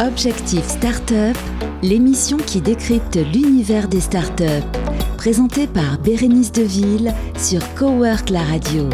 Objectif Startup, l'émission qui décrypte l'univers des startups. Présentée par Bérénice Deville sur Cowork La Radio.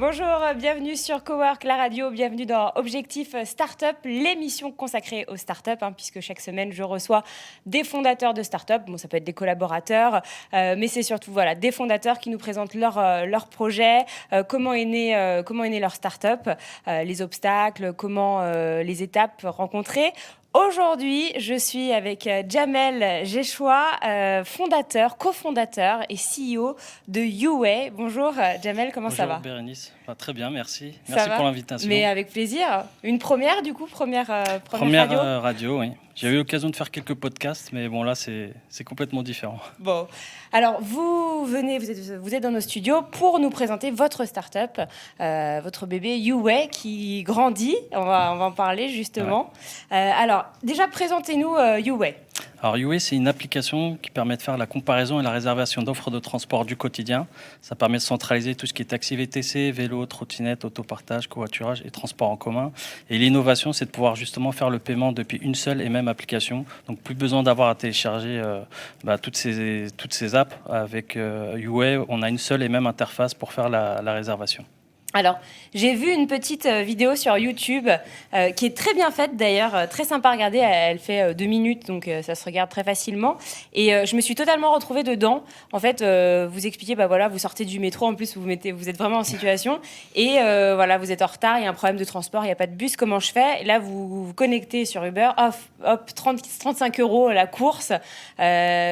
Bonjour, bienvenue sur Cowork, la radio, bienvenue dans Objectif Startup, l'émission consacrée aux startups, hein, puisque chaque semaine je reçois des fondateurs de startups, bon ça peut être des collaborateurs, euh, mais c'est surtout voilà, des fondateurs qui nous présentent leur, euh, projet, euh, comment, est né, comment est né leur startup, les obstacles, comment les étapes rencontrées. Aujourd'hui, je suis avec euh, Jamel Jechoua, euh, fondateur, cofondateur et CEO de YouWay. Bonjour euh, Jamel, comment ça va? Bonjour Bérénice, très bien, merci. merci pour l'invitation. Mais avec plaisir. Une première du coup, première, première, première radio, radio oui. J'ai eu l'occasion de faire quelques podcasts, mais bon, là, c'est complètement différent. Bon, alors vous venez, vous êtes, vous êtes dans nos studios pour nous présenter votre start-up, euh, votre bébé YouWay qui grandit. On va, on va en parler justement. Euh, alors, déjà, présentez-nous euh, YouWay. Alors UA, c'est une application qui permet de faire la comparaison et la réservation d'offres de transport du quotidien. Ça permet de centraliser tout ce qui est taxi VTC, vélo, trottinette, autopartage, covoiturage et transport en commun. Et l'innovation, c'est de pouvoir justement faire le paiement depuis une seule et même application. Donc plus besoin d'avoir à télécharger euh, bah, toutes, ces, toutes ces apps. Avec euh, on a une seule et même interface pour faire la réservation. Alors, j'ai vu une petite euh, vidéo sur YouTube euh, qui est très bien faite d'ailleurs, euh, très sympa à regarder. Elle fait deux minutes, donc ça se regarde très facilement. Et je me suis totalement retrouvée dedans. En fait, vous expliquez, bah voilà, vous sortez du métro, en plus vous, mettez, vous êtes vraiment en situation. Et voilà, vous êtes en retard, il y a un problème de transport, il n'y a pas de bus, comment je fais? Et Là, vous vous connectez sur Uber, hop, hop 30, 35 euros la course.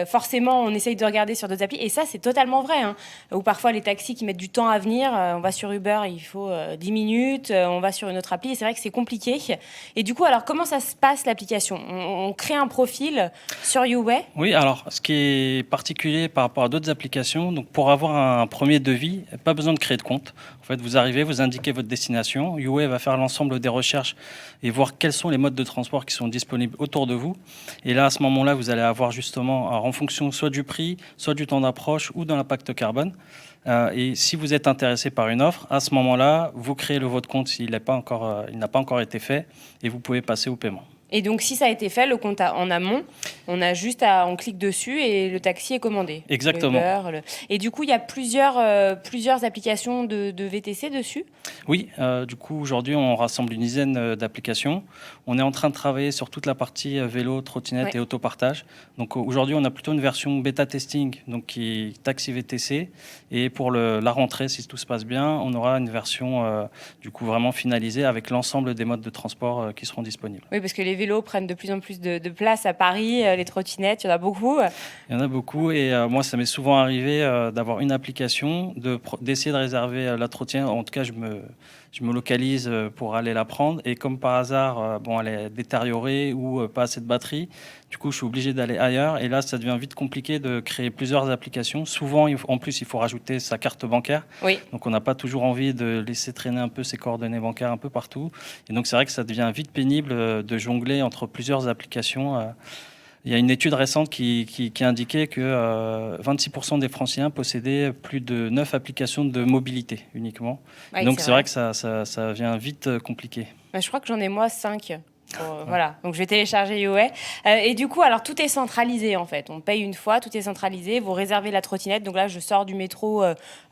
forcément, on essaye de regarder sur d'autres applis. Et ça, c'est totalement vrai. Hein. Ou parfois, les taxis qui mettent du temps à venir, on va sur Uber, il faut 10 euh, minutes, euh, on va sur une autre appli, et c'est vrai que c'est compliqué. Et du coup, alors comment ça se passe l'application? On, crée un profil sur YouWay Oui, alors ce qui est particulier par rapport à d'autres applications, donc pour avoir un premier devis, pas besoin de créer de compte. En fait, vous arrivez, vous indiquez votre destination, YouWay va faire l'ensemble des recherches et voir quels sont les modes de transport qui sont disponibles autour de vous. Et là, à ce moment-là, vous allez avoir justement, en fonction soit du prix, soit du temps d'approche ou de l'impact carbone, euh, et si vous êtes intéressé par une offre, à ce moment-là, vous créez le votre compte s'il n'a pas, encore, euh, pas encore été fait et vous pouvez passer au paiement. Et donc, si ça a été fait, le compte en amont, on a juste à, on clique dessus et le taxi est commandé. Exactement. Et du coup, il y a plusieurs, euh, plusieurs applications de, VTC dessus Oui, euh, du coup, aujourd'hui, on rassemble une dizaine euh, d'applications. On est en train de travailler sur toute la partie vélo, trottinette et autopartage. Donc, aujourd'hui, on a plutôt une version bêta testing, donc qui est taxi VTC. Et pour le, la rentrée, si tout se passe bien, on aura une version, du coup, vraiment finalisée avec l'ensemble des modes de transport qui seront disponibles. Oui, parce que les vélos prennent de plus en plus de, place à Paris, euh, les trottinettes, il y en a beaucoup. Il y en a beaucoup et euh, moi, ça m'est souvent arrivé euh, d'avoir une application, d'essayer de, réserver la trottinette. En tout cas, je me, je me localise pour aller la prendre et comme par hasard, bon, elle est détériorée ou pas assez de batterie. Du coup, je suis obligé d'aller ailleurs et là, ça devient vite compliqué de créer plusieurs applications. Souvent, en plus, il faut rajouter sa carte bancaire. Oui. Donc, on n'a pas toujours envie de laisser traîner un peu ses coordonnées bancaires un peu partout. Et donc, c'est vrai que ça devient vite pénible de jongler entre plusieurs applications. Euh. Il y a une étude récente qui, qui, indiquait que 26% euh, des Franciliens possédaient plus de 9 applications de mobilité uniquement. donc c'est vrai. que ça, ça, ça, vient vite euh, compliqué. Bah, je crois que j'en ai moi 5. voilà, donc je vais télécharger YouWay. et du coup, alors tout est centralisé en fait. On paye une fois, tout est centralisé. Vous réservez la trottinette. Donc là, je sors du métro,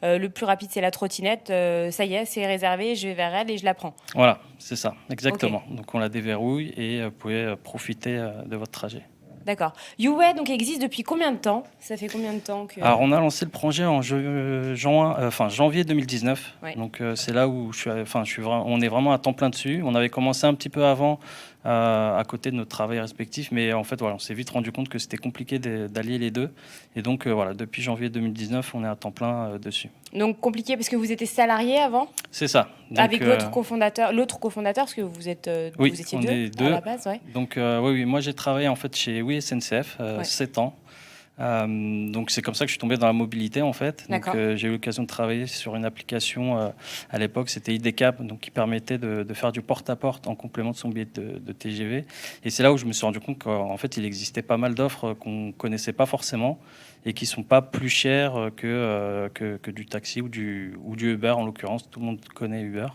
le plus rapide c'est la trottinette. ça y est, c'est réservé. Je vais vers elle et je la prends. Voilà, c'est ça, exactement. Donc on la déverrouille et vous pouvez profiter de votre trajet. D'accord. YouWay donc existe depuis combien de temps? Ça fait combien de temps que Alors on a lancé le projet en juin, euh, enfin janvier 2019. Donc euh, c'est là où je suis, enfin je suis vraiment, on est vraiment à temps plein dessus. On avait commencé un petit peu avant euh, à côté de notre travail respectif. Mais en fait, voilà, on s'est vite rendu compte que c'était compliqué d'allier les deux. Et donc, voilà, depuis janvier 2019, on est à temps plein dessus. Donc, compliqué parce que vous étiez salarié avant? C'est ça. Avec votre cofondateur, l'autre cofondateur, parce que vous, êtes, oui, vous étiez on deux, est deux. à la base. Ouais. Donc, oui, oui, moi j'ai travaillé en fait chez Oui SNCF, 7 ans. Euh, donc c'est comme ça que je suis tombé dans la mobilité en fait. Donc euh, j'ai eu l'occasion de travailler sur une application euh, à l'époque, c'était IDCAP, donc qui permettait de, faire du porte-à-porte en complément de son billet de, TGV. Et c'est là où je me suis rendu compte qu'en fait il existait pas mal d'offres qu'on connaissait pas forcément et qui sont pas plus chères que, que, du taxi ou du, ou du Uber en l'occurrence. Tout le monde connaît Uber.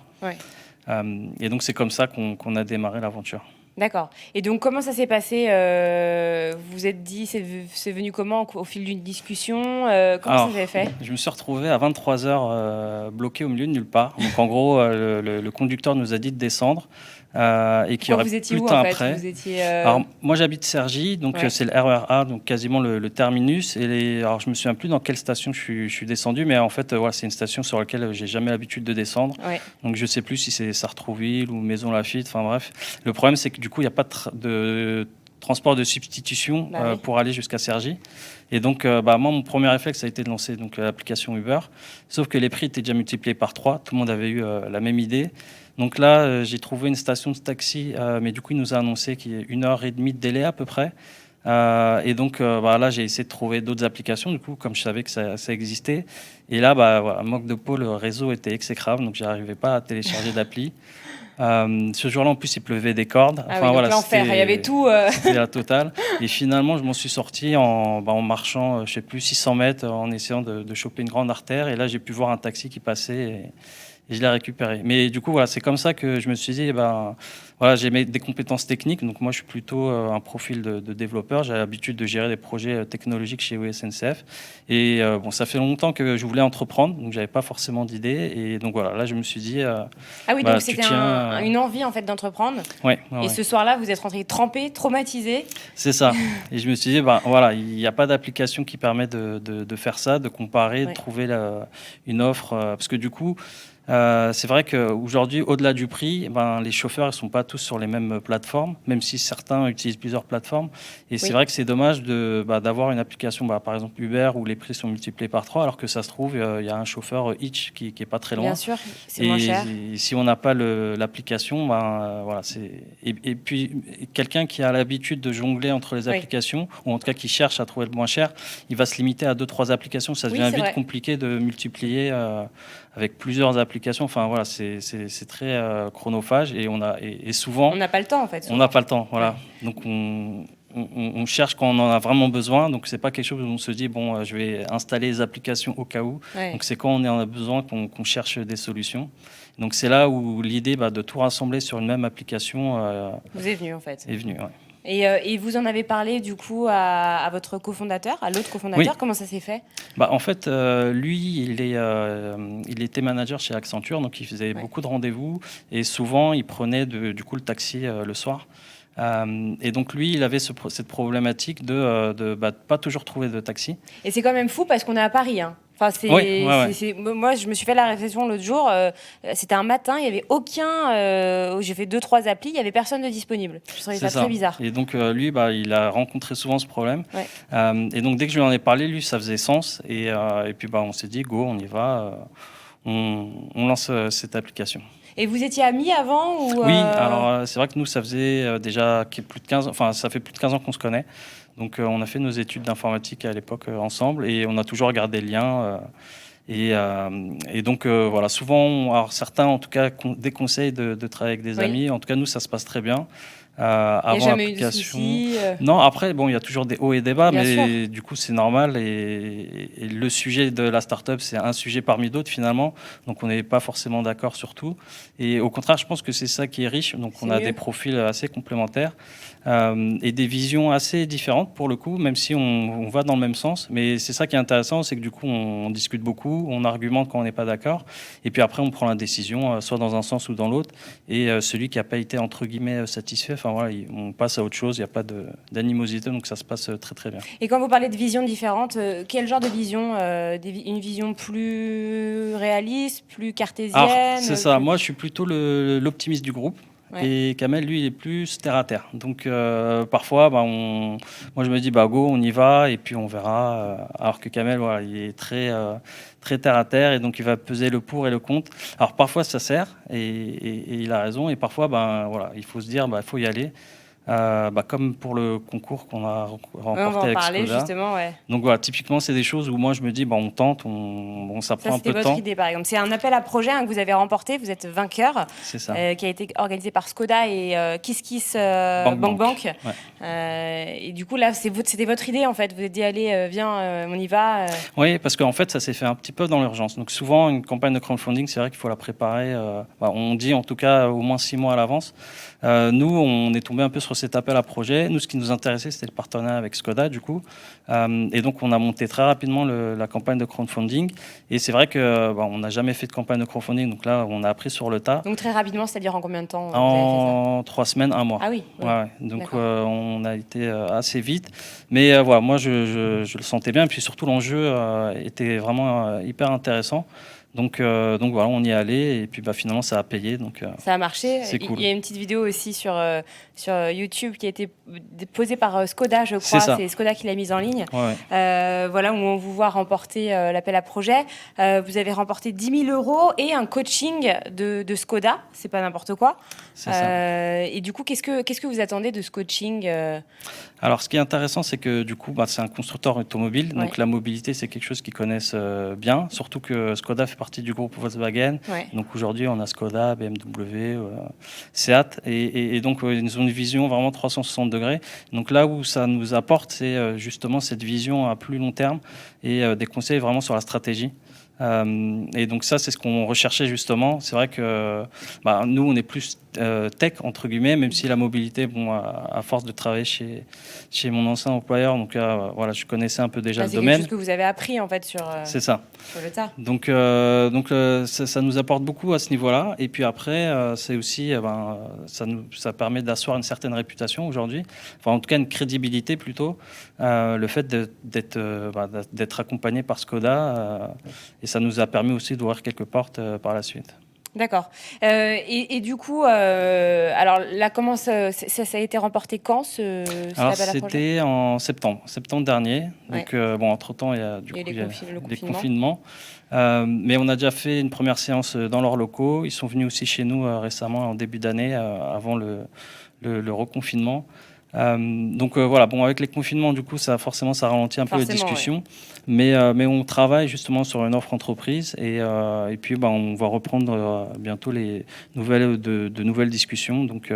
et donc c'est comme ça qu'on a démarré l'aventure. D'accord. Et donc, comment ça s'est passé euh, Vous vous êtes dit, c'est venu comment au fil d'une discussion euh, Comment ça s'est fait? Je me suis retrouvé à 23h euh, bloqué au milieu de nulle part. Donc, en gros, le, conducteur nous a dit de descendre. Euh, et qui aurait vous étiez plus où, en fait après. Vous étiez, euh, alors, moi, j'habite Cergy, donc c'est le RER donc quasiment le, terminus. Et les, alors, je me souviens plus dans quelle station je suis, je suis descendu, mais en fait, voilà, c'est une station sur laquelle j'ai jamais l'habitude de descendre. Donc, je sais plus si c'est Sartrouville ou Maison Lafitte. Enfin bref, le problème, c'est que du coup, il n'y a pas de, transport de substitution bah euh, pour aller jusqu'à Cergy. Et donc, bah, moi, mon premier réflexe a été de lancer donc l'application Uber. Sauf que les prix étaient déjà multipliés par trois. Tout le monde avait eu la même idée. Donc là, euh, j'ai trouvé une station de taxi, euh, mais du coup, il nous a annoncé qu'il y a une heure et demie de délai à peu près. Euh, et donc bah, là, j'ai essayé de trouver d'autres applications, du coup, comme je savais que ça, existait. Et là, bah, voilà, manque de peau, le réseau était exécrable, donc j'arrivais pas à télécharger d'appli. ce jour-là, en plus, il pleuvait des cordes. Ah enfin, voilà, l'enfer, il y avait tout. C'était la totale. Et finalement, je m'en suis sorti en, bah, en marchant, je sais plus, 600 mètres, en essayant de, de, choper une grande artère. Et là, j'ai pu voir un taxi qui passait. Et, et je l'ai récupéré. Mais du coup, voilà, c'est comme ça que je me suis dit, eh ben, voilà, j'ai des compétences techniques. Donc moi, je suis plutôt euh, un profil de, développeur. J'ai l'habitude de gérer des projets euh, technologiques chez OSNCF. Et euh, bon, ça fait longtemps que je voulais entreprendre, donc j'avais pas forcément d'idée. Et donc voilà, là, je me suis dit. ah oui, bah, donc c'était une envie en fait d'entreprendre. Ouais, et ce soir-là, vous êtes rentré trempé, traumatisé. C'est ça. et je me suis dit, bah, voilà, il n'y a pas d'application qui permet de, de, faire ça, de comparer, de trouver la, une offre, parce que du coup. Euh, c'est vrai qu'aujourd'hui, au-delà du prix, ben, les chauffeurs ne sont pas tous sur les mêmes plateformes, même si certains utilisent plusieurs plateformes. Et c'est vrai que c'est dommage bah, d'avoir une application, bah, par exemple Uber, où les prix sont multipliés par trois, alors que ça se trouve, euh, il y a un chauffeur Hitch qui n'est pas très loin. Bien sûr, c'est moins cher. Et si on n'a pas l'application, ben, euh, voilà, et, et, puis quelqu'un qui a l'habitude de jongler entre les applications, ou en tout cas qui cherche à trouver le moins cher, il va se limiter à deux, trois applications. Ça devient vite compliqué de multiplier avec plusieurs applications. Enfin voilà, c'est très euh, chronophage et on a et, souvent on n'a pas le temps en fait. On n'a pas le temps, voilà. Donc on, on, cherche quand on en a vraiment besoin. Donc c'est pas quelque chose où on se dit bon, euh, je vais installer les applications au cas où. Donc c'est quand on en a besoin qu'on cherche des solutions. Donc c'est là où l'idée bah, de tout rassembler sur une même application euh, vous est venue en fait. Est venue. Euh, et, vous en avez parlé du coup à, votre cofondateur, à l'autre cofondateur. Comment ça s'est fait? Bah, En fait, euh, lui, il, est, euh, il était manager chez Accenture, donc il faisait beaucoup de rendez-vous et souvent il prenait du coup le taxi le soir. et donc lui, il avait cette problématique de ne bah, pas toujours trouver de taxi. Et c'est quand même fou parce qu'on est à Paris. Hein. Enfin, c'est, moi, je me suis fait la réflexion l'autre jour. Euh, c'était un matin, il n'y avait aucun. Euh, j'ai fait deux, trois applis, il n'y avait personne de disponible. Je trouvais ça, très bizarre. Et donc, euh, lui, bah, il a rencontré souvent ce problème. et donc, dès que je lui en ai parlé, lui, ça faisait sens. Et, et puis, bah, on s'est dit, go, on y va. On, on, lance cette application. Et vous étiez amis avant ou Oui, alors c'est vrai que nous, ça faisait déjà plus de 15 enfin, ça fait plus de 15 ans qu'on se connaît. Donc euh, on a fait nos études d'informatique à l'époque euh, ensemble et on a toujours gardé le lien. Euh, et, donc voilà, souvent, alors certains en tout cas déconseillent de, de travailler avec des amis. En tout cas, nous, ça se passe très bien. Euh, avant l'application. Non, après, bon, il y a toujours des hauts et des bas, mais du coup, c'est normal. Et, le sujet de la startup, c'est un sujet parmi d'autres finalement. Donc, on n'est pas forcément d'accord sur tout. Et au contraire, je pense que c'est ça qui est riche. Donc, on a des profils assez complémentaires euh, et des visions assez différentes pour le coup, même si on, va dans le même sens. Mais c'est ça qui est intéressant, c'est que du coup, on, discute beaucoup, on argumente quand on n'est pas d'accord. Et puis après, on prend la décision, soit dans un sens ou dans l'autre. Et celui qui n'a pas été, entre guillemets, satisfait, on passe à autre chose, il n'y a pas d'animosité, donc ça se passe euh, très très bien. Et quand vous parlez de visions différentes, euh, quel genre de vision euh, Une vision plus réaliste, plus cartésienne C'est ça, moi je suis plutôt l'optimiste du groupe. Et Kamel, lui, il est plus terre à terre. Donc parfois, bah, moi je me dis, bah go, on y va et puis on verra. alors que Kamel, voilà, il est très, très terre à terre et donc il va peser le pour et le contre. Alors parfois ça sert et, il a raison et parfois, ben voilà, il faut se dire, bah, il faut y aller. Euh, bah, comme pour le concours qu'on a remporté on va en parler, justement, ouais. Donc voilà, typiquement, c'est des choses où moi je me dis, bah, on tente, on, bon, ça prend un peu de temps. Idée, par exemple. C'est un appel à projet hein, que vous avez remporté, vous êtes vainqueur, ça. Euh, qui a été organisé par Skoda et euh, Kiss Kiss euh, Bank Bank. et du coup, là, c'était votre idée, en fait. Vous êtes dit, allez, viens, on y va. Oui, parce qu'en fait, ça s'est fait un petit peu dans l'urgence. Donc souvent, une campagne de crowdfunding, c'est vrai qu'il faut la préparer, bah, on dit en tout cas au moins six mois à l'avance. nous, on est tombé un peu sur cet appel à projet. Nous, ce qui nous intéressait, c'était le partenariat avec Skoda, du coup. et donc, on a monté très rapidement la campagne de crowdfunding. Et c'est vrai que bah, on n'a jamais fait de campagne de crowdfunding, donc là, on a appris sur le tas. Donc très rapidement, c'est-à-dire en combien de temps En trois semaines, un mois. Ah oui. Ouais, donc on a été assez vite. Mais voilà, moi, je, je, le sentais bien. Et puis surtout, l'enjeu était vraiment hyper intéressant. Donc, euh, donc voilà, on y est allé et puis bah, finalement ça a payé. Donc, euh, ça a marché. Il y a une petite vidéo aussi sur, euh, sur YouTube qui a été posée par Skoda, je crois. C'est Skoda qui l'a mise en ligne. voilà, où on vous voit remporter l'appel à projet. vous avez remporté 10 000 euros et un coaching de, de Skoda. C'est pas n'importe quoi. et du coup, qu'est-ce que, qu'est-ce que vous attendez de ce coaching Alors, ce qui est intéressant, c'est que du coup, bah, c'est un constructeur automobile. Donc la mobilité, c'est quelque chose qu'ils connaissent bien. Surtout que Skoda fait partie du groupe Volkswagen. Donc aujourd'hui, on a Skoda, BMW, euh, Seat, et, donc euh, ils ont une vision vraiment 360 degrés. Donc là où ça nous apporte, c'est euh, justement cette vision à plus long terme et des conseils vraiment sur la stratégie. Euh, et donc ça, c'est ce qu'on recherchait justement. C'est vrai que bah, nous, on est plus euh, tech entre guillemets, même si la mobilité, bon, à, force de travailler chez chez mon ancien employeur, donc euh, voilà, je connaissais un peu déjà le domaine. C'est quelque chose que vous avez appris en fait sur. c'est ça. Sur le tas. Donc donc ça, nous apporte beaucoup à ce niveau-là. Et puis après, c'est aussi, ben, ça nous ça permet d'asseoir une certaine réputation aujourd'hui, enfin en tout cas une crédibilité plutôt. le fait d'être bah, d'être accompagné par Skoda et ça nous a permis aussi d'ouvrir quelques portes euh, par la suite. D'accord. Euh, et, du coup, euh, alors là, comment ça, ça, a été remporté quand ce, Alors c'était en septembre, septembre dernier. Donc bon, entre temps, il y a du coup, des confinements. mais on a déjà fait une première séance dans leurs locaux. Ils sont venus aussi chez nous récemment en début d'année, avant le, le, le reconfinement. Euh, donc euh, voilà, bon, avec les confinements, du coup, ça forcément, ça ralentit un peu les discussions. Mais, euh, mais on travaille justement sur une offre entreprise et, et puis bah, on va reprendre bientôt les nouvelles, de, de nouvelles discussions. Donc,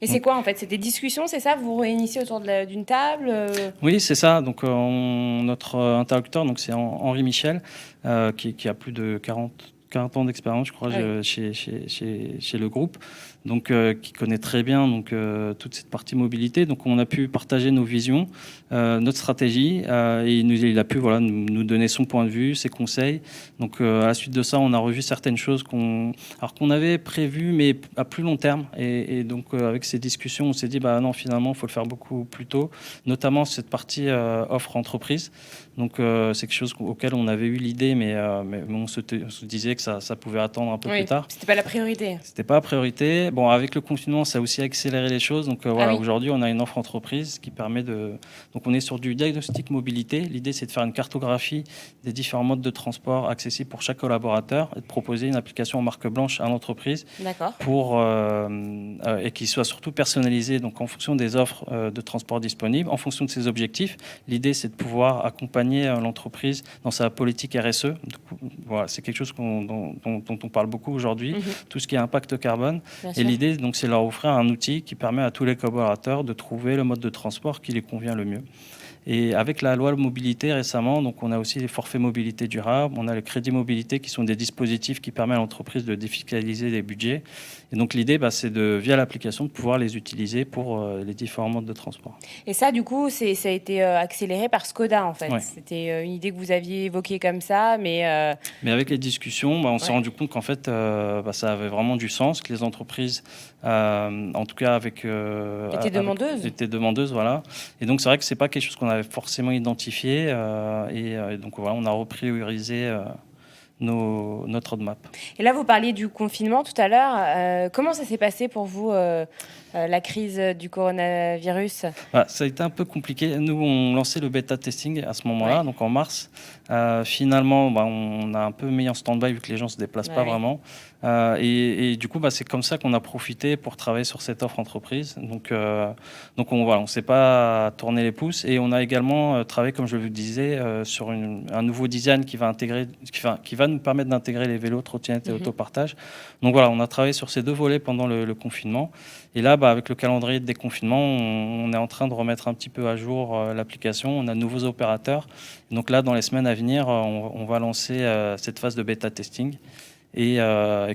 et c'est quoi en fait? C'est des discussions, c'est ça? Vous vous réunissez autour d'une table Oui, c'est ça. Donc notre interlocuteur, donc c'est Henri Michel, qui, qui, a plus de 40, 40 ans d'expérience, je crois, chez, chez, chez, chez, le groupe donc euh, qui connaît très bien donc euh, toute cette partie mobilité. Donc on a pu partager nos visions, euh, notre stratégie, et il, nous, il, a pu voilà nous, donner son point de vue, ses conseils. Donc à la suite de ça, on a revu certaines choses qu'on alors qu'on avait prévues, mais à plus long terme. Et, donc avec ces discussions, on s'est dit bah non finalement, il faut le faire beaucoup plus tôt, notamment cette partie offre entreprise. Donc c'est quelque chose auquel on avait eu l'idée, mais, mais on, se disait que ça, ça, pouvait attendre un peu plus tard. C'était pas la priorité. C'était pas la priorité. Bon, avec le confinement, ça a aussi accéléré les choses. Donc euh, voilà, ah aujourd'hui, on a une offre entreprise qui permet de. Donc on est sur du diagnostic mobilité. L'idée, c'est de faire une cartographie des différents modes de transport accessibles pour chaque collaborateur et de proposer une application en marque blanche à l'entreprise pour euh, euh, et qui soit surtout personnalisée. Donc en fonction des offres de transport disponibles, en fonction de ses objectifs. L'idée, c'est de pouvoir accompagner l'entreprise dans sa politique RSE. voilà, c'est quelque chose dont, on parle beaucoup aujourd'hui. Mhm. Tout ce qui est impact carbone. Et l'idée, donc, c'est leur offrir un outil qui permet à tous les collaborateurs de trouver le mode de transport qui les convient le mieux. Et avec la loi mobilité récemment, donc on a aussi les forfaits mobilité durable, on a le crédit mobilité qui sont des dispositifs qui permettent à l'entreprise de défiscaliser les budgets. Et donc l'idée, bah, c'est de via l'application de pouvoir les utiliser pour euh, les différents modes de transport. Et ça, du coup, c'est, ça a été euh, accéléré par Skoda en fait. C'était euh, une idée que vous aviez évoquée comme ça, mais. Mais avec les discussions, bah, on s'est rendu compte qu'en fait, bah, ça avait vraiment du sens, que les entreprises, en tout cas avec. étaient demandeuses. Étaient demandeuses, voilà. Et donc c'est vrai que c'est pas quelque chose qu'on avait forcément identifié. Euh, et, donc voilà, on a repriorisé notre roadmap. Et là, vous parliez du confinement tout à l'heure. Euh, comment ça s'est passé pour vous, la crise du coronavirus bah, Ça a été un peu compliqué. Nous, on lançait le bêta testing à ce moment-là, donc en mars. finalement, bah, on a un peu mis en stand-by vu que les gens ne se déplacent pas vraiment. Euh, et, du coup, bah, c'est comme ça qu'on a profité pour travailler sur cette offre entreprise. Donc, euh, donc on voilà, on s'est pas tourné les pouces et on a également euh, travaillé, comme je vous le disais, sur un nouveau design qui va intégrer, qui va, qui va nous permettre d'intégrer les vélos, trottinettes et mhm. autopartage. Donc voilà, on a travaillé sur ces deux volets pendant le, confinement. Et là, bah, avec le calendrier de déconfinement, on, est en train de remettre un petit peu à jour l'application. On a de nouveaux opérateurs. Donc là, dans les semaines à venir, on, on va lancer cette phase de bêta testing. Et,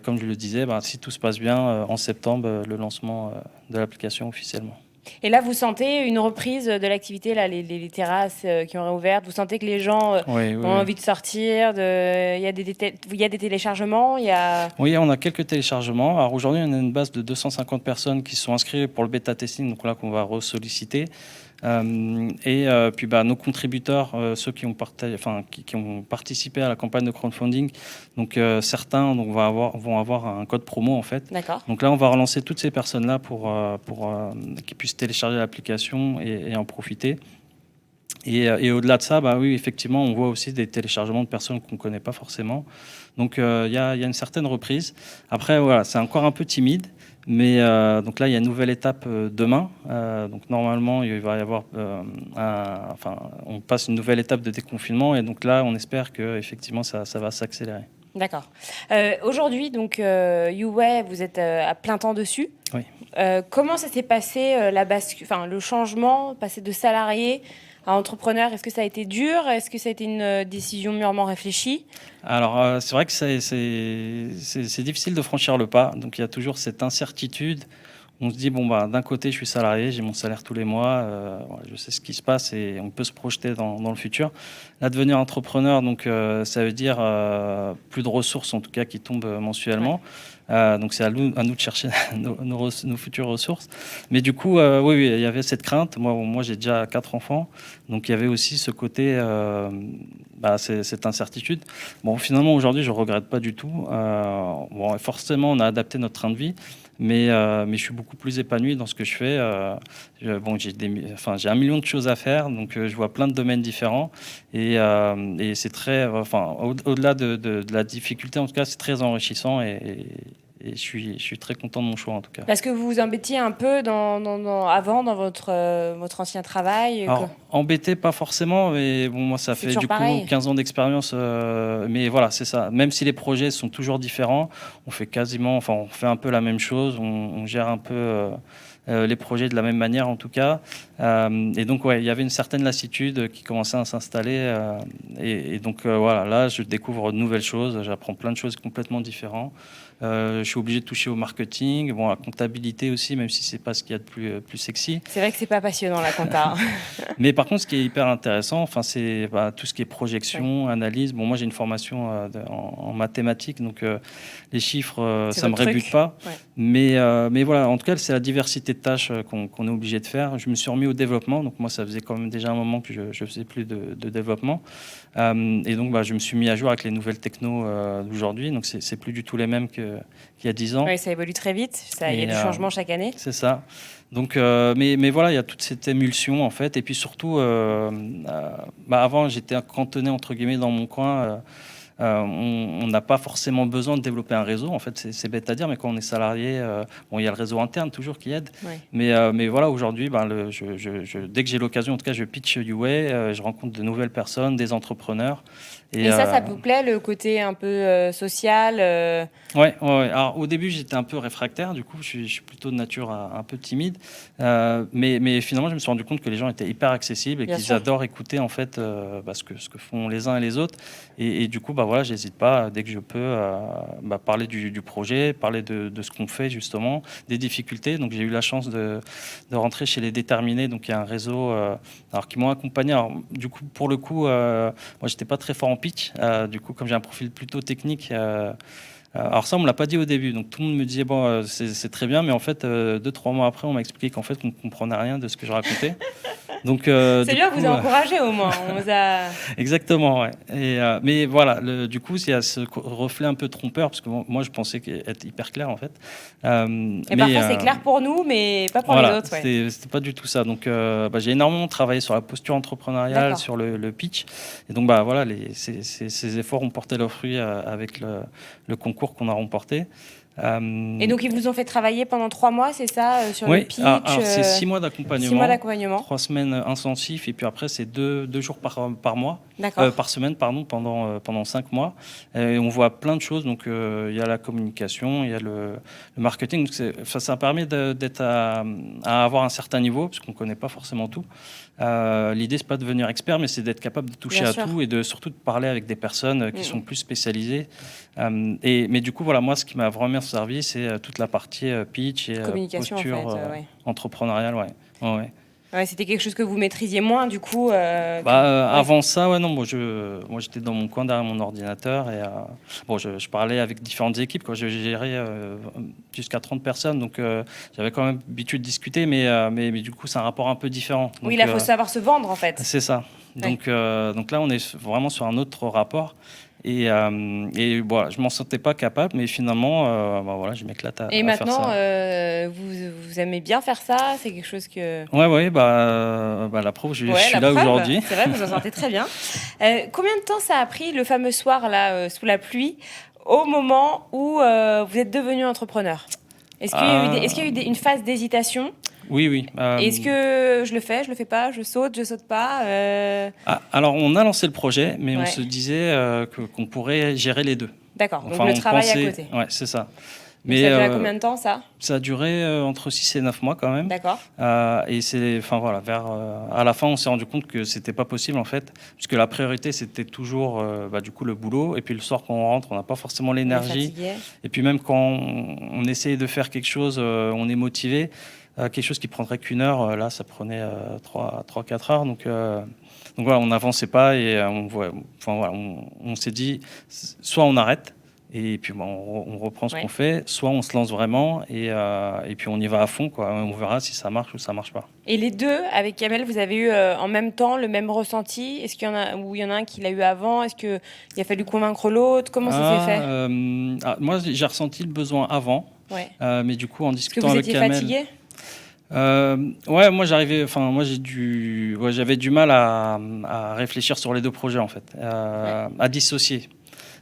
comme je le disais, bah, si tout se passe bien, en septembre, le lancement de l'application officiellement. Et là, vous sentez une reprise de l'activité, là, les, terrasses euh, qui ont réouvert. Vous sentez que les gens euh, ont envie de sortir. De... Il, y a des, il y a des téléchargements il y a... Oui, on a quelques téléchargements. Alors aujourd'hui, on a une base de 250 personnes qui sont inscrites pour le bêta testing, donc là qu'on va ressolliciter. Euh, et euh, puis bah, nos contributeurs, euh, ceux qui ont, enfin, qui, ont, participé à la campagne de crowdfunding, donc certains donc, va avoir, vont avoir un code promo en fait. Donc là, on va relancer toutes ces personnes-là pour, pour qu'ils puissent télécharger l'application et, en profiter. Et, et au-delà de ça, bah oui, effectivement, on voit aussi des téléchargements de personnes qu'on ne connaît pas forcément. Donc il y, y, a une certaine reprise. Après, voilà, c'est encore un peu timide. Mais euh, donc là, il y a une nouvelle étape euh, demain. Euh, donc normalement, il va y avoir, enfin, on passe une nouvelle étape de déconfinement, et donc là, on espère que effectivement, ça, ça va s'accélérer. D'accord. Aujourd'hui, donc UWay, vous êtes à plein temps dessus. Oui. comment ça s'est passé la enfin, le changement, passer de salarié entrepreneur Est-ce que ça a été dur? Est-ce que ça a été une euh, décision mûrement réfléchie? Alors, euh, c'est vrai que c'est difficile de franchir le pas. Donc, il y a toujours cette incertitude. On se dit, bon, bah, d'un côté, je suis salarié, j'ai mon salaire tous les mois, euh, je sais ce qui se passe et on peut se projeter dans, le futur. Là, devenir entrepreneur, donc, ça veut dire plus de ressources, en tout cas, qui tombent mensuellement. Euh, donc c'est à nous, de chercher nos, futures ressources. Mais du coup, euh, oui, il y avait cette crainte. Moi, moi j'ai déjà quatre enfants, donc il y avait aussi ce côté, euh, bah, cette incertitude. Bon, finalement, aujourd'hui, je ne regrette pas du tout. bon, forcément, on a adapté notre train de vie. Mais, mais, je suis beaucoup plus épanoui dans ce que je fais. bon, j'ai, un million de choses à faire, donc je vois plein de domaines différents. Et, c'est très, enfin, au-delà de, la difficulté, en tout cas, c'est très enrichissant et je suis, je suis très content de mon choix en tout cas. Parce que vous vous embêtiez un peu dans, avant dans votre, euh, votre ancien travail Alors, Embêté, pas forcément, mais bon, moi ça fait du coup 15 ans d'expérience. Euh, mais voilà, c'est ça. Même si les projets sont toujours différents, on fait quasiment, enfin, on fait un peu la même chose, on, gère un peu. Euh, les projets de la même manière en tout cas. et donc ouais, il y avait une certaine lassitude qui commençait à s'installer. Et, et, donc voilà, là je découvre de nouvelles choses, j'apprends plein de choses complètement différentes. Euh, je suis obligé de toucher au marketing, bon, la comptabilité aussi, même si c'est pas ce qu'il y a de plus, euh, plus sexy. C'est vrai que c'est pas passionnant la compta. Mais par contre, ce qui est hyper intéressant, enfin, c'est bah, tout ce qui est projection, analyse. Bon, moi, j'ai une formation euh, en, mathématiques, donc les chiffres, ça me rébute pas. Mais, mais voilà, en tout cas, c'est la diversité de tâches qu'on est obligé de faire. Je me suis remis au développement, donc moi, ça faisait quand même déjà un moment que je, ne faisais plus de, de développement. et donc, bah, je me suis mis à jour avec les nouvelles technos d'aujourd'hui. Donc, c'est plus du tout les mêmes que qu'il y a 10 ans. Oui, ça évolue très vite. Il y a du euh, changement chaque année. C'est ça. Donc, euh, mais, mais, voilà, il y a toute cette émulsion en fait. Et puis surtout, euh, bah, avant, j'étais cantonné entre guillemets dans mon coin. on n'a pas forcément besoin de développer un réseau. En fait, c'est bête à dire, mais quand on est salarié, bon, il y a le réseau interne toujours qui aide. Mais, mais voilà, aujourd'hui, ben, dès que j'ai l'occasion, en tout cas, je pitch UA, je rencontre de nouvelles personnes, des entrepreneurs. Et, ça, ça euh, vous plaît, le côté un peu euh, social euh ouais, ouais, Alors, au début, j'étais un peu réfractaire, du coup, je suis, plutôt de nature un peu timide. mais, mais, finalement, je me suis rendu compte que les gens étaient hyper accessibles et qu'ils adorent écouter, en fait, bah, ce, que, ce, que, font les uns et les autres. Et, du coup, bah, voilà, j'hésite pas, dès que je peux, bah, parler du, projet, parler de, de ce qu'on fait, justement, des difficultés. Donc, j'ai eu la chance de, de, rentrer chez les Déterminés, donc il y a un réseau alors, qui m'ont accompagné. Alors, du coup, pour le coup, moi, j'étais pas très fort en Euh, du coup, comme j'ai un profil plutôt technique, euh, alors ça, on me l'a pas dit au début. Donc tout le monde me disait bon, c'est très bien, mais en fait, deux trois mois après, on m'a expliqué qu'en fait, on ne comprenait rien de ce que je racontais. Donc, euh, c'est bien, vous a euh, encouragé au moins. Exactement, ouais. Et, euh, mais voilà, le, du coup, il y a ce reflet un peu trompeur, parce que moi, je pensais être hyper clair, en fait. et parfois, c'est clair pour nous, mais pas pour les autres. Ouais. C'était pas du tout ça. Donc, bah, j'ai énormément travaillé sur la posture entrepreneuriale, sur le, pitch. Et donc, bah, voilà, les, ces, ces, efforts ont porté leurs fruits avec le, le concours qu'on a remporté. Euh, Et donc, ils vous ont fait travailler pendant trois mois, c'est ça, euh, sur le oui, pitch ah, alors, c'est euh, six mois d'accompagnement. Trois semaines intensifs et puis après c'est deux, deux jours par, par mois, euh, par semaine pardon, pendant, pendant cinq mois. Et on voit plein de choses, donc euh, il y a la communication, il y a le, le marketing. Donc enfin, ça permet d'être à, à avoir un certain niveau, parce qu'on ne connaît pas forcément tout. Euh, L'idée c'est pas de devenir expert, mais c'est d'être capable de toucher Bien à sûr. tout et de surtout de parler avec des personnes qui Mhm. sont plus spécialisées. Et, mais du coup voilà, moi ce qui m'a vraiment servi, c'est euh, toute la partie euh, pitch et euh, Communication, en fait. posture ouais. entrepreneuriale. Ouais. Ouais, C'était quelque chose que vous maîtrisiez moins, du coup. euh, Bah, euh, ouais. Avant ça, ouais, non, moi, je, moi j'étais dans mon coin derrière mon ordinateur et euh, bon, je, je parlais avec différentes équipes. Quoi. Je gérais jusqu'à 30 personnes, donc j'avais quand même l'habitude de discuter, mais, mais, mais du coup, c'est un rapport un peu différent. oui, Donc, il faut savoir se vendre, en fait. C'est ça. Donc, donc là, on est vraiment sur un autre rapport. Et, euh, et voilà, je m'en sentais pas capable, mais finalement, euh, bah, voilà, je m'éclate à, Et à faire maintenant, ça. euh, vous, vous aimez bien faire ça C'est quelque chose que... Ouais, ouais, bah, euh, bah, la preuve, je, suis là aujourd'hui. C'est vrai, vous en sortez très bien. Euh, combien de temps ça a pris le fameux soir là sous la pluie au moment où vous êtes devenu entrepreneur? Est-ce qu'il y a eu, Ah. des- est-ce qu'il y a eu des- une phase d'hésitation? Oui, oui. euh, Est-ce que je le fais, je le fais pas, je saute, je saute pas euh, Ah, alors, on a lancé le projet, mais on se disait euh, que- qu'on pourrait gérer les deux. D'accord, donc Enfin, le on travail à côté. Ouais, c'est ça. Mais ça a duré combien de temps ça? ça a duré entre 6 et 9 mois quand même. D'accord. Et c'est, enfin voilà, vers, à la fin, on s'est rendu compte que c'était pas possible en fait, puisque la priorité c'était toujours, bah, du coup, le boulot. Et puis le soir quand on rentre, on n'a pas forcément l'énergie. Et puis même quand on, on essaye de faire quelque chose, on est motivé. Euh, quelque chose qui prendrait qu'une heure, euh, là, ça prenait 3-4 heures. Donc, euh, donc voilà, on n'avançait pas et euh, on, voit- enfin, voilà, on, on s'est dit, soit on arrête et puis on, re- on reprend ce Ouais. qu'on fait, soit on se lance vraiment et, euh, et puis on y va à fond. Quoi. On verra si ça marche ou ça marche pas. Et les deux, avec Kamel, vous avez eu euh, en même temps le même ressenti? Est-ce qu'il y en a ou il y en a un qui l'a eu avant? Est-ce qu'il a fallu convaincre l'autre? Comment ça Ah, s'est fait? euh, ah, Moi, j'ai ressenti le besoin avant, ouais. euh, mais du coup, en Est-ce que discutant vous avec étiez Kamel... fatigué? Euh, ouais, moi j'arrivais, enfin moi j'ai du, ouais, j'avais du mal à, à réfléchir sur les deux projets en fait, euh, à dissocier.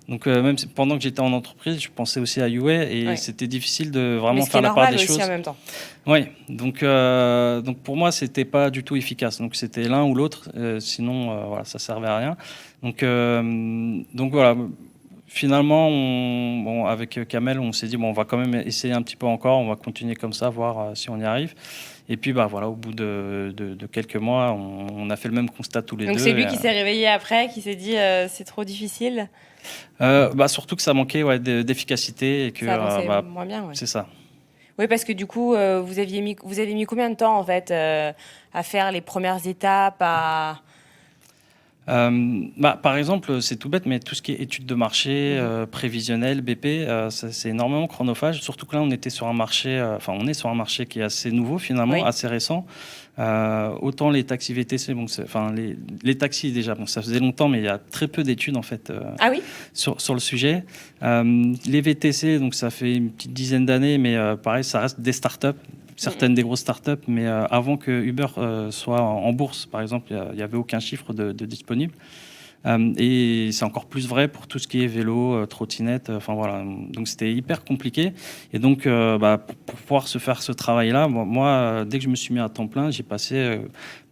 Donc euh, même pendant que j'étais en entreprise, je pensais aussi à UA et Ouais. c'était difficile de vraiment faire la part des aussi choses. en même temps. Oui, donc euh, donc pour moi c'était pas du tout efficace. Donc c'était l'un ou l'autre, euh, sinon euh, voilà ça servait à rien. Donc donc voilà. Finalement, on, bon, avec Kamel, on s'est dit bon, on va quand même essayer un petit peu encore, on va continuer comme ça, voir euh, si on y arrive. Et puis bah voilà, au bout de, de- de quelques mois, on, on a fait le même constat tous les Donc deux. c'est lui qui euh, s'est réveillé après, qui s'est dit euh, c'est trop difficile. euh, bah, surtout que ça manquait ouais, d'efficacité et que ça euh, bah, moins bien. ouais. c'est ça. Oui, parce que du coup, euh, vous aviez mis, vous avez mis combien de temps en fait euh, à faire les premières étapes à... Euh, bah, par exemple, c'est tout bête, mais tout ce qui est études de marché, euh, prévisionnel, BP, euh, c'est énormément chronophage. Surtout que là, on était sur un marché, euh, enfin, on est sur un marché qui est assez nouveau finalement, Oui. assez récent. Euh, autant les taxis VTC, bon, enfin les, les taxis déjà, bon, ça faisait longtemps, mais il y a très peu d'études en fait Ah oui sur, sur le sujet. Les VTC, donc ça fait une petite dizaine d'années, mais pareil, ça reste des startups, certaines des grosses startups, mais euh, avant que Uber euh, soit en, bourse, par exemple, il n'y avait aucun chiffre de, disponible. Euh, et c'est encore plus vrai pour tout ce qui est vélo, trottinette, enfin voilà. Donc c'était hyper compliqué. Et donc, bah, pour, pouvoir se faire ce travail-là, moi, dès que je me suis mis à temps plein, j'ai passé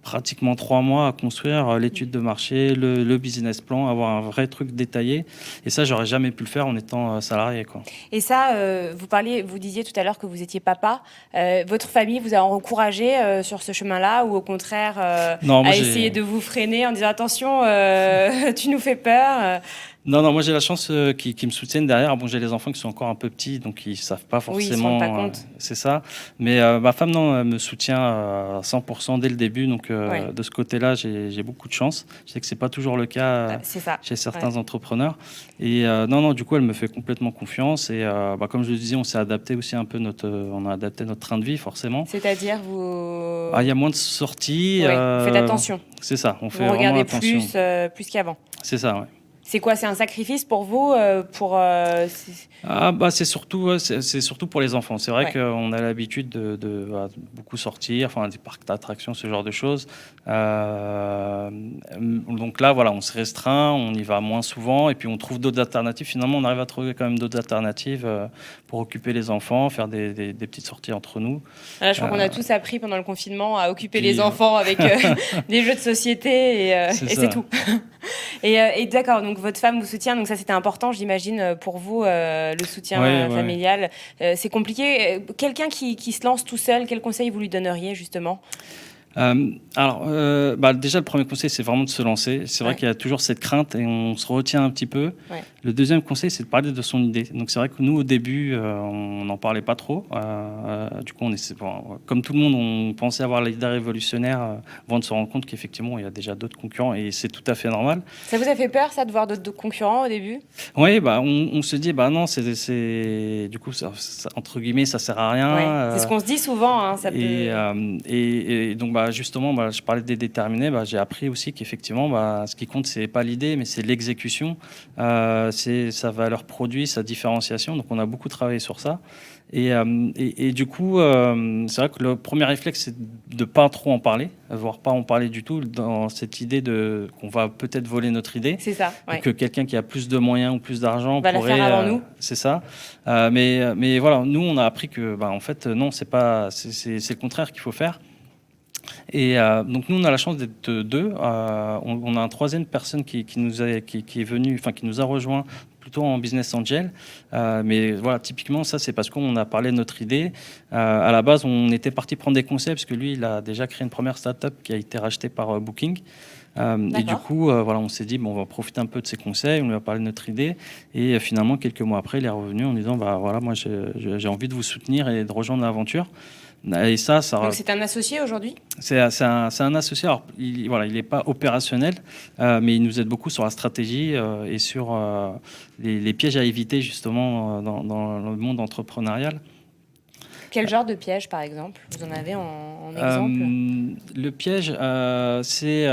pratiquement trois mois à construire euh, l'étude de marché, le, le business plan, avoir un vrai truc détaillé. Et ça, j'aurais jamais pu le faire en étant euh, salarié. Quoi. Et ça, euh, vous parliez, vous disiez tout à l'heure que vous étiez papa. Euh, votre famille vous a encouragé euh, sur ce chemin-là ou au contraire Non, moi, a essayé de vous freiner en disant attention, tu nous fais peur. Euh. Non, non, moi j'ai la chance euh, qu'ils qu'ils me soutiennent derrière. Bon, j'ai les enfants qui sont encore un peu petits, donc ils savent pas Oui, ils se forcément. rendent pas euh, compte. c'est ça. Mais euh, ma femme, non, elle me soutient euh, à 100% dès le début. Donc euh, Ouais. de ce côté-là, j'ai beaucoup de chance. Je sais que c'est pas toujours le cas. euh, Ah, ça. chez certains entrepreneurs. Et euh, non, non, du coup, elle me fait complètement confiance. Et euh, bah, comme je le disais, on s'est adapté aussi un peu notre, euh, on a adapté notre train de vie, forcément. C'est-à-dire vous. Ah, Il y a moins de sorties. Ouais, euh, Faites attention. C'est ça, on fait Vous vraiment regardez attention. plus, euh, plus qu'avant. C'est ça, ouais. C'est quoi C'est un sacrifice pour vous pour, ah, bah, C'est surtout, c'est surtout pour les enfants. C'est vrai qu'on a l'habitude de, de, beaucoup sortir, enfin, des parcs d'attractions, ce genre de choses. donc là, voilà, on se restreint, on y va moins souvent et puis on trouve d'autres alternatives. Finalement, on arrive à trouver quand même d'autres alternatives pour occuper les enfants, faire des, des, petites sorties entre nous. je crois qu'on a tous appris pendant le confinement à occuper les enfants avec des jeux de société et, c'est tout. et, et d'accord, donc votre femme vous soutient, donc ça c'était important, j'imagine, euh, pour vous, euh, le soutien euh, familial. c'est compliqué. Quelqu'un qui, qui, se lance tout seul, quel conseil vous lui donneriez justement? Euh, alors, euh, bah, déjà, le premier conseil, c'est vraiment de se lancer. C'est vrai qu'il y a toujours cette crainte et on se retient un petit peu. Le deuxième conseil, c'est de parler de son idée. Donc, c'est vrai que nous, au début, euh, on n'en parlait pas trop. du coup, on est, comme tout le monde, on pensait avoir l'idée révolutionnaire avant de se rendre compte qu'effectivement, il y a déjà d'autres concurrents et c'est tout à fait normal. Ça vous a fait peur, ça, de voir d'autres concurrents au début? Oui, bah, on, se dit, bah non, c'est, du coup, ça, entre guillemets, ça sert à rien. c'est ce qu'on se dit souvent. Hein, ça et, et, donc, bah, justement, bah, je parlais des déterminés, bah, j'ai appris aussi qu'effectivement, bah, ce qui compte, c'est pas l'idée, mais c'est l'exécution, euh, c'est sa valeur produit, sa différenciation. Donc, on a beaucoup travaillé sur ça. Et, euh, et, du coup, euh, c'est vrai que le premier réflexe, c'est de pas trop en parler, voire pas en parler du tout, dans cette idée de qu'on va peut-être voler notre idée. C'est ça. Que quelqu'un qui a plus de moyens ou plus d'argent pourrait. La faire avant nous. C'est ça. mais, mais voilà, nous, on a appris que, bah, en fait, non, c'est pas, c'est le contraire qu'il faut faire. Et euh, donc nous, on a la chance d'être deux. Euh, on, a une troisième personne qui, nous a, qui, est venu, enfin qui nous a rejoint plutôt en business angel. Euh, mais voilà, typiquement, ça, c'est parce qu'on a parlé de notre idée. à la base, on était parti prendre des conseils parce que lui, il a déjà créé une première startup qui a été rachetée par Booking. et du coup, voilà, on s'est dit, bon, on va profiter un peu de ses conseils, on lui a parlé de notre idée. Et finalement, quelques mois après, il est revenu en disant, bah voilà, moi, j'ai envie de vous soutenir et de rejoindre l'aventure. Et ça, ça. Donc c'est un associé aujourd'hui? C'est un, un, associé. Alors, il voilà, il n'est pas opérationnel, euh, mais il nous aide beaucoup sur la stratégie euh, et sur euh, les, pièges à éviter justement dans, dans le monde entrepreneurial. Quel genre de piège, par exemple? Vous en avez en, exemple? Le piège, euh, c'est,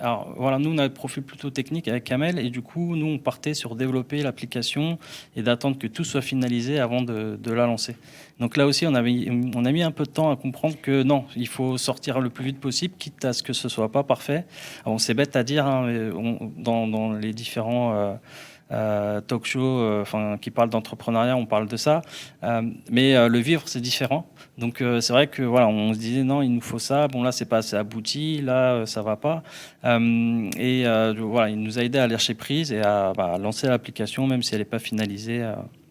alors voilà, nous on a un profil plutôt technique avec Kamel et du coup nous on partait sur développer l'application et d'attendre que tout soit finalisé avant de, la lancer. Donc là aussi, on, avait, on a mis un peu de temps à comprendre que non, il faut sortir le plus vite possible, quitte à ce que ce soit pas parfait. Alors, c'est bête à dire, hein, dans, les différents euh, euh, talk shows euh, enfin, qui parlent d'entrepreneuriat, on parle de ça. mais le vivre, c'est différent. Donc c'est vrai que voilà, on se disait non, il nous faut ça. Bon là, c'est pas assez abouti. Là, ça va pas. et voilà, il nous a aidé à lâcher prise et à bah, lancer l'application, même si elle n'est pas finalisée.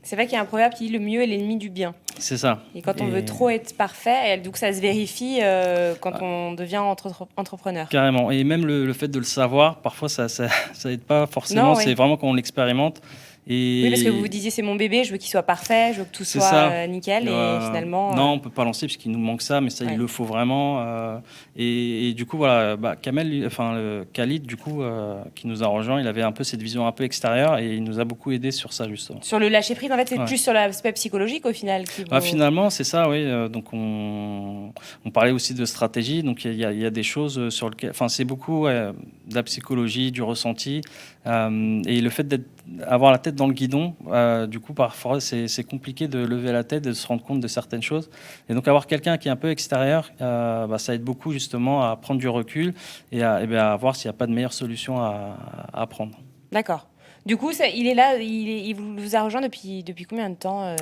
C'est vrai qu'il y a un proverbe qui dit le mieux est l'ennemi du bien. C'est ça. Et quand on veut trop être parfait, donc ça se vérifie euh, quand ah. on devient entrepreneur. Carrément. Et même le, fait de le savoir, parfois ça ça, ça aide pas forcément. C'est vraiment quand on l'expérimente. Oui, parce que vous vous disiez c'est mon bébé, je veux qu'il soit parfait, je veux que tout soit euh, nickel, et euh, finalement. Non, on peut pas lancer parce qu'il nous manque ça, mais ça il le faut vraiment. Euh, et, du coup voilà, bah, Kamel, enfin le Khalid du coup qui nous a rejoint, il avait un peu cette vision un peu extérieure et il nous a beaucoup aidé sur ça justement. Sur le lâcher prise, en fait, c'est plus sur l'aspect psychologique au final. Qui bah, finalement, c'est ça, oui. donc on, on, parlait aussi de stratégie, donc il y, y, a des choses sur lesquelles, enfin c'est beaucoup de la psychologie, du ressenti, et le fait d'avoir la tête dans le guidon, euh, du coup, parfois, c'est compliqué de lever la tête, de se rendre compte de certaines choses. Et donc, avoir quelqu'un qui est un peu extérieur, euh, bah, ça aide beaucoup justement à prendre du recul et à, à voir s'il n'y a pas de meilleure solution à, à prendre. D'accord. Du coup, il est là, il, vous a rejoint depuis, depuis combien de temps, euh,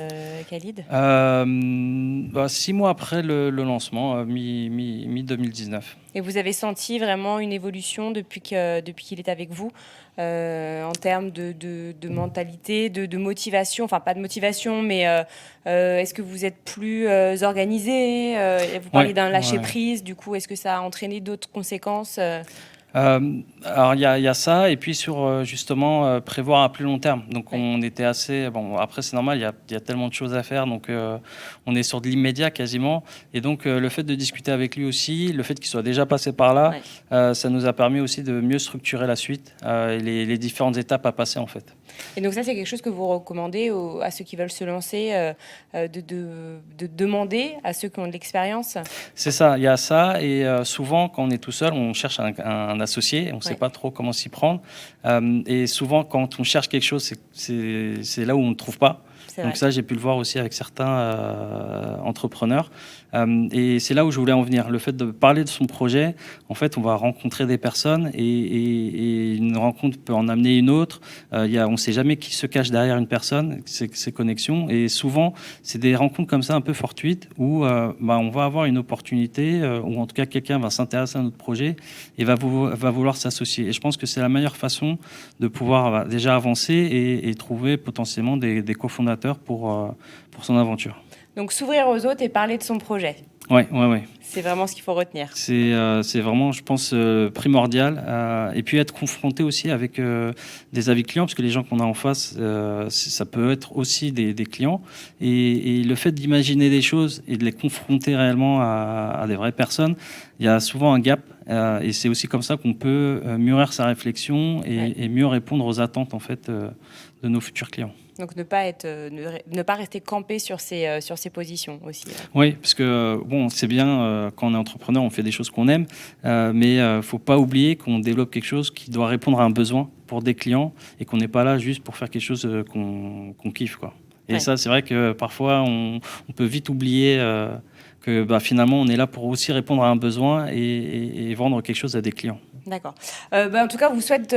Khalid? Euh, bah, Six mois après le, lancement, euh, mi-2019. Et vous avez senti vraiment une évolution depuis qu'il depuis est avec vous en termes de, de, mentalité, de, motivation, enfin pas de motivation, mais est-ce que vous êtes plus organisé Vous parlez d'un lâcher-prise, du coup, est-ce que ça a entraîné d'autres conséquences euh, alors il y, y, a ça et puis sur euh, justement euh, prévoir à plus long terme. Donc on était assez bon. Après c'est normal, il y, y, a tellement de choses à faire, donc on est sur de l'immédiat quasiment. Et donc le fait de discuter avec lui aussi, le fait qu'il soit déjà passé par là, ça nous a permis aussi de mieux structurer la suite et les, les différentes étapes à passer en fait. Et donc ça, c'est quelque chose que vous recommandez à ceux qui veulent se lancer, euh, euh, de, de, demander à ceux qui ont de l'expérience? C'est ça, il y a ça. Et euh, souvent, quand on est tout seul, on cherche un, associé, on sait pas trop comment s'y prendre. et souvent, quand on cherche quelque chose, c'est là où on ne trouve pas. Donc ça, j'ai pu le voir aussi avec certains entrepreneurs. Euh, et c'est là où je voulais en venir. Le fait de parler de son projet, en fait, on va rencontrer des personnes et, une rencontre peut en amener une autre. Euh, on ne sait jamais qui se cache derrière une personne, ces, connexions. Et souvent, c'est des rencontres comme ça un peu fortuites où euh, bah, on va avoir une opportunité, ou en tout cas quelqu'un va s'intéresser à notre projet et va, vouloir s'associer. Et je pense que c'est la meilleure façon de pouvoir bah, déjà avancer et, trouver potentiellement des, cofondateurs pour son aventure. Donc s'ouvrir aux autres et parler de son projet. Oui, oui, oui. C'est vraiment ce qu'il faut retenir. C'est euh, vraiment, je pense, euh, primordial. Euh, et puis être confronté aussi avec des avis clients, parce que les gens qu'on a en face, ça peut être aussi des, clients. Et, le fait d'imaginer des choses et de les confronter réellement à, des vraies personnes, il y a souvent un gap. et c'est aussi comme ça qu'on peut mûrir sa réflexion et, et, mieux répondre aux attentes en fait de nos futurs clients. Donc ne pas, être, euh, ne, pas rester campé sur ses, euh, sur ses positions aussi. Oui, parce que bon, c'est bien, euh, quand on est entrepreneur, on fait des choses qu'on aime, mais il ne faut pas oublier qu'on développe quelque chose qui doit répondre à un besoin pour des clients et qu'on n'est pas là juste pour faire quelque chose qu'on kiffe. Quoi. Et ça, c'est vrai que parfois, on, peut vite oublier que bah, finalement, on est là pour aussi répondre à un besoin et, vendre quelque chose à des clients. D'accord. Bah, en tout cas, vous souhaite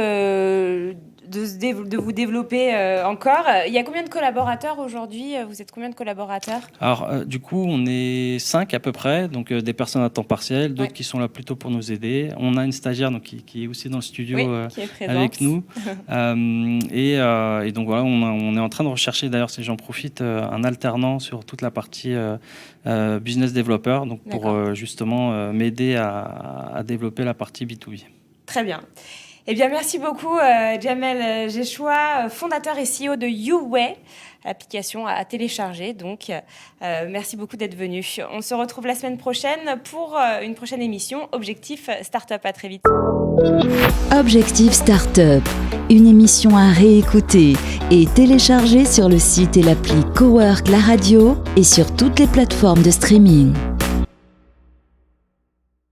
de, de, vous développer euh, encore. Il y a combien de collaborateurs aujourd'hui Vous êtes combien de collaborateurs? Alors, euh, du coup, on est cinq à peu près, donc euh, des personnes à temps partiel, d'autres qui sont là plutôt pour nous aider. On a une stagiaire donc, qui, est aussi dans le studio avec nous. et, et, donc voilà, on, est en train de rechercher, d'ailleurs, si j'en profite, un alternant sur toute la partie business developer, donc pour justement m'aider à, à développer la partie B2B. Très bien. Eh bien, merci beaucoup, euh, Jamel Jechoua, fondateur et CEO de YouWay, application à télécharger. Donc, euh, merci beaucoup d'être venu. On se retrouve la semaine prochaine pour euh, une prochaine émission Objectif Startup. À très vite. Objectif Startup, une émission à réécouter et télécharger sur le site et l'appli Cowork La Radio et sur toutes les plateformes de streaming.